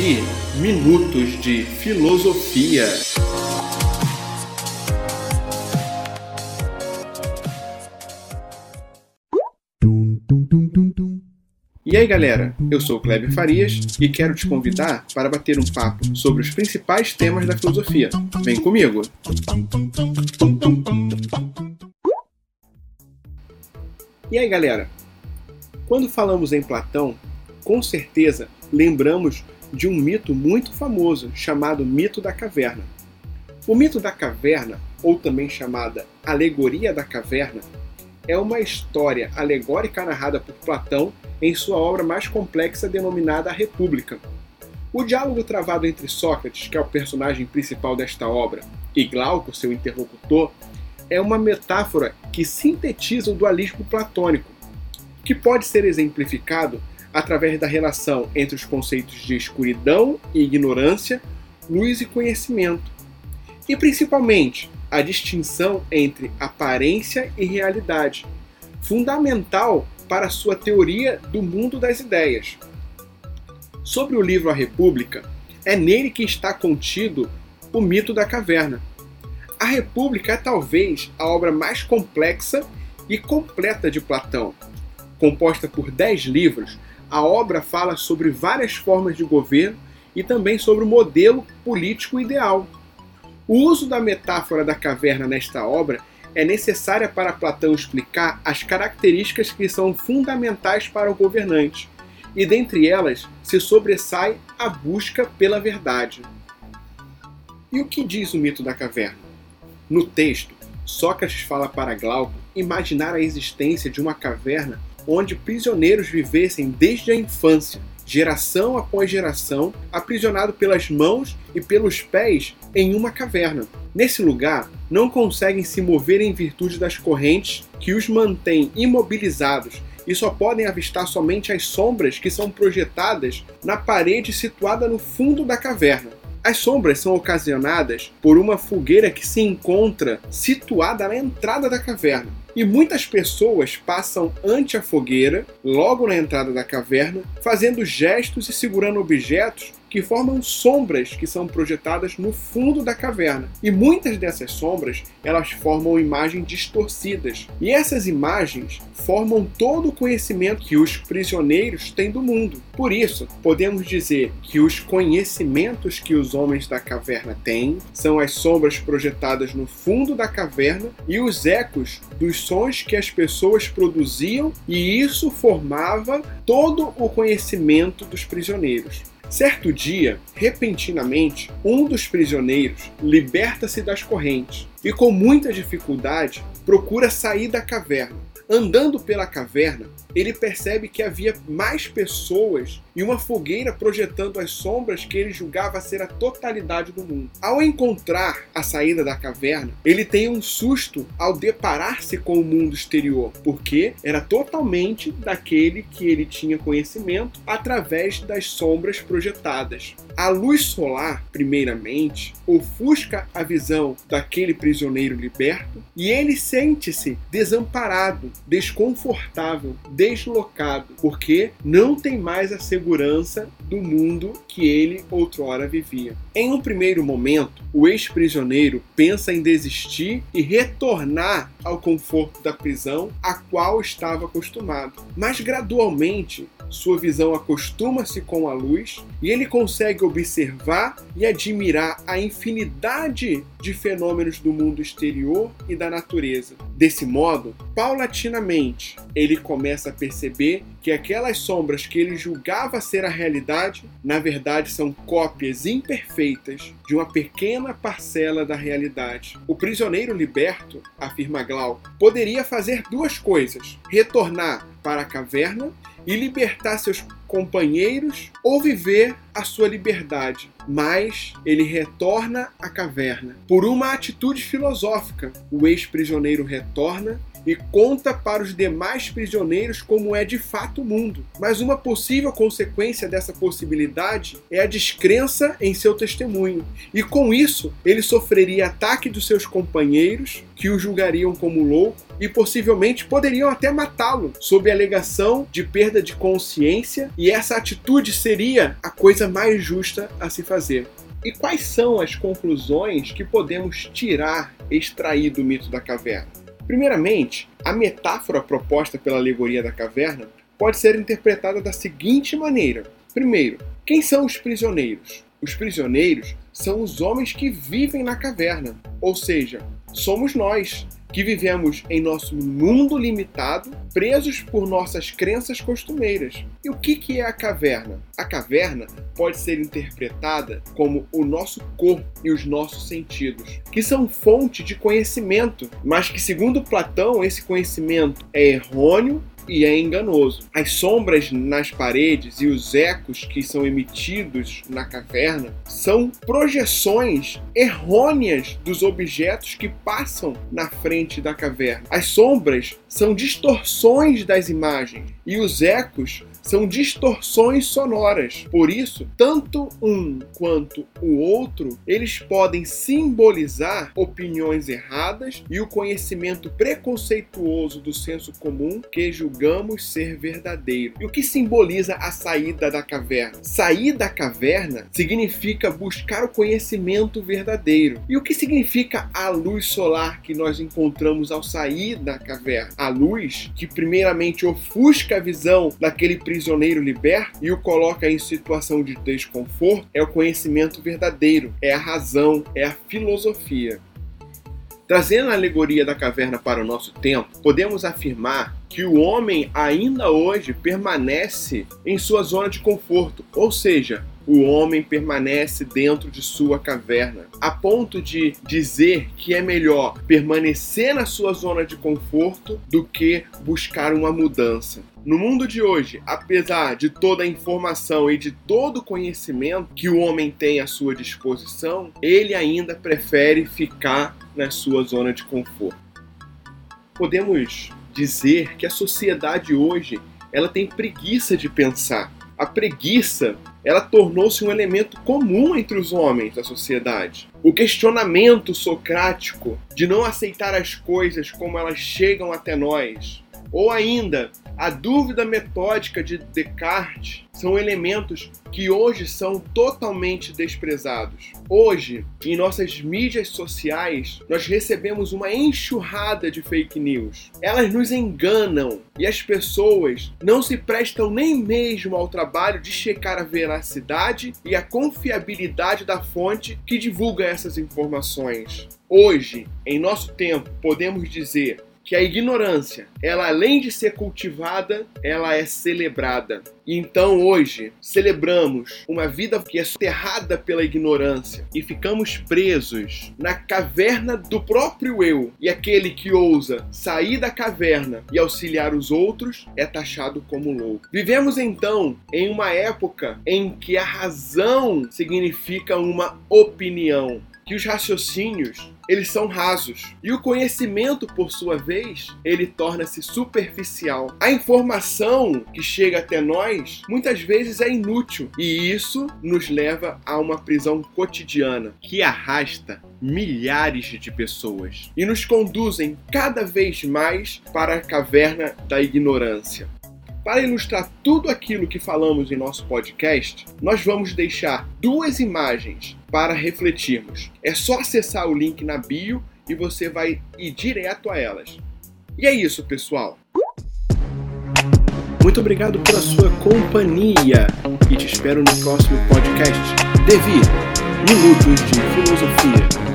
ouvir Minutos de Filosofia. E aí galera, eu sou o Kleber Farias e quero te convidar para bater um papo sobre os principais temas da filosofia. Vem comigo! E aí galera, quando falamos em Platão, com certeza lembramos de um mito muito famoso chamado Mito da Caverna. O mito da caverna, ou também chamada Alegoria da Caverna, é uma história alegórica narrada por Platão em sua obra mais complexa denominada A República. O diálogo travado entre Sócrates, que é o personagem principal desta obra, e Glauco, seu interlocutor, é uma metáfora que sintetiza o dualismo platônico, que pode ser exemplificado através da relação entre os conceitos de escuridão e ignorância, luz e conhecimento, e principalmente a distinção entre aparência e realidade, fundamental para sua teoria do mundo das ideias. Sobre o livro A República, é nele que está contido o mito da caverna. A República é talvez a obra mais complexa e completa de Platão. Composta por dez livros, a obra fala sobre várias formas de governo e também sobre o modelo político ideal. O uso da metáfora da caverna nesta obra é necessária para Platão explicar as características que são fundamentais para o governante, e dentre elas se sobressai a busca pela verdade. E o que diz o mito da caverna? No texto, Sócrates fala para Glauco imaginar a existência de uma caverna onde prisioneiros vivessem desde a infância, geração após geração, aprisionado pelas mãos e pelos pés em uma caverna. Nesse lugar, não conseguem se mover em virtude das correntes que os mantêm imobilizados e só podem avistar somente as sombras que são projetadas na parede situada no fundo da caverna. As sombras são ocasionadas por uma fogueira que se encontra situada na entrada da caverna. E muitas pessoas passam ante a fogueira, logo na entrada da caverna, fazendo gestos e segurando objetos que formam sombras que são projetadas no fundo da caverna. E muitas dessas sombras, elas formam imagens distorcidas. E essas imagens formam todo o conhecimento que os prisioneiros têm do mundo. Por isso, podemos dizer que os conhecimentos que os homens da caverna têm são as sombras projetadas no fundo da caverna e os ecos dos que as pessoas produziam, e isso formava todo o conhecimento dos prisioneiros. Certo dia, repentinamente, um dos prisioneiros liberta-se das correntes e, com muita dificuldade, procura sair da caverna. Andando pela caverna, ele percebe que havia mais pessoas e uma fogueira projetando as sombras que ele julgava ser a totalidade do mundo. Ao encontrar a saída da caverna, ele tem um susto ao deparar-se com o mundo exterior, porque era totalmente daquele que ele tinha conhecimento através das sombras projetadas. A luz solar, primeiramente, ofusca a visão daquele prisioneiro liberto e ele sente-se desamparado, desconfortável, deslocado, porque não tem mais a segurança do mundo que ele outrora vivia. Em um primeiro momento, o ex-prisioneiro pensa em desistir e retornar ao conforto da prisão a qual estava acostumado. Mas gradualmente, sua visão acostuma-se com a luz e ele consegue observar e admirar a infinidade de fenômenos do mundo exterior e da natureza. Desse modo, paulatinamente, ele começa a perceber que aquelas sombras que ele julgava ser a realidade, na verdade são cópias imperfeitas de uma pequena parcela da realidade. O prisioneiro liberto, afirma Glauco, poderia fazer duas coisas: retornar para a caverna e libertar seus companheiros ou viver a sua liberdade. Mas ele retorna à caverna. Por uma atitude filosófica, o ex-prisioneiro retorna e conta para os demais prisioneiros como é de fato o mundo. Mas uma possível consequência dessa possibilidade é a descrença em seu testemunho. E com isso, ele sofreria ataque dos seus companheiros, que o julgariam como louco, e possivelmente poderiam até matá-lo, sob a alegação de perda de consciência, e essa atitude seria a coisa mais justa a se fazer. E quais são as conclusões que podemos tirar, extrair do mito da caverna? Primeiramente, a metáfora proposta pela alegoria da caverna pode ser interpretada da seguinte maneira: primeiro, quem são os prisioneiros? Os prisioneiros são os homens que vivem na caverna, ou seja, somos nós, que vivemos em nosso mundo limitado, presos por nossas crenças costumeiras. E o que é a caverna? A caverna pode ser interpretada como o nosso corpo e os nossos sentidos, que são fonte de conhecimento, mas que, segundo Platão, esse conhecimento é errôneo e é enganoso. As sombras nas paredes e os ecos que são emitidos na caverna são projeções errôneas dos objetos que passam na frente da caverna. As sombras são distorções das imagens e os ecos são distorções sonoras. Por isso, tanto um quanto o outro, eles podem simbolizar opiniões erradas e o conhecimento preconceituoso do senso comum que julgamos ser verdadeiro. E o que simboliza a saída da caverna? Sair da caverna significa buscar o conhecimento verdadeiro. E o que significa a luz solar que nós encontramos ao sair da caverna? A luz que primeiramente ofusca a visão daquele prisioneiro liberto e o coloca em situação de desconforto é o conhecimento verdadeiro, é a razão, é a filosofia. Trazendo a alegoria da caverna para o nosso tempo, podemos afirmar que o homem ainda hoje permanece em sua zona de conforto, ou seja, o homem permanece dentro de sua caverna, a ponto de dizer que é melhor permanecer na sua zona de conforto do que buscar uma mudança. No mundo de hoje, apesar de toda a informação e de todo o conhecimento que o homem tem à sua disposição, ele ainda prefere ficar na sua zona de conforto. Podemos dizer que a sociedade hoje ela tem preguiça de pensar. A preguiça ela tornou-se um elemento comum entre os homens da sociedade. O questionamento socrático de não aceitar as coisas como elas chegam até nós, ou ainda a dúvida metódica de Descartes são elementos que hoje são totalmente desprezados. Hoje, em nossas mídias sociais, nós recebemos uma enxurrada de fake news. Elas nos enganam e as pessoas não se prestam nem mesmo ao trabalho de checar a veracidade e a confiabilidade da fonte que divulga essas informações. Hoje, em nosso tempo, podemos dizer que a ignorância, ela além de ser cultivada, ela é celebrada. Então hoje celebramos uma vida que é soterrada pela ignorância e ficamos presos na caverna do próprio eu. E aquele que ousa sair da caverna e auxiliar os outros é taxado como louco. Vivemos então em uma época em que a razão significa uma opinião, que os raciocínios eles são rasos. E o conhecimento, por sua vez, ele torna-se superficial. A informação que chega até nós muitas vezes é inútil e isso nos leva a uma prisão cotidiana que arrasta milhares de pessoas e nos conduzem cada vez mais para a caverna da ignorância. Para ilustrar tudo aquilo que falamos em nosso podcast, nós vamos deixar duas imagens para refletirmos. É só acessar o link na bio e você vai ir direto a elas. E é isso, pessoal. Muito obrigado pela sua companhia e te espero no próximo podcast. Devi, Minutos de Filosofia.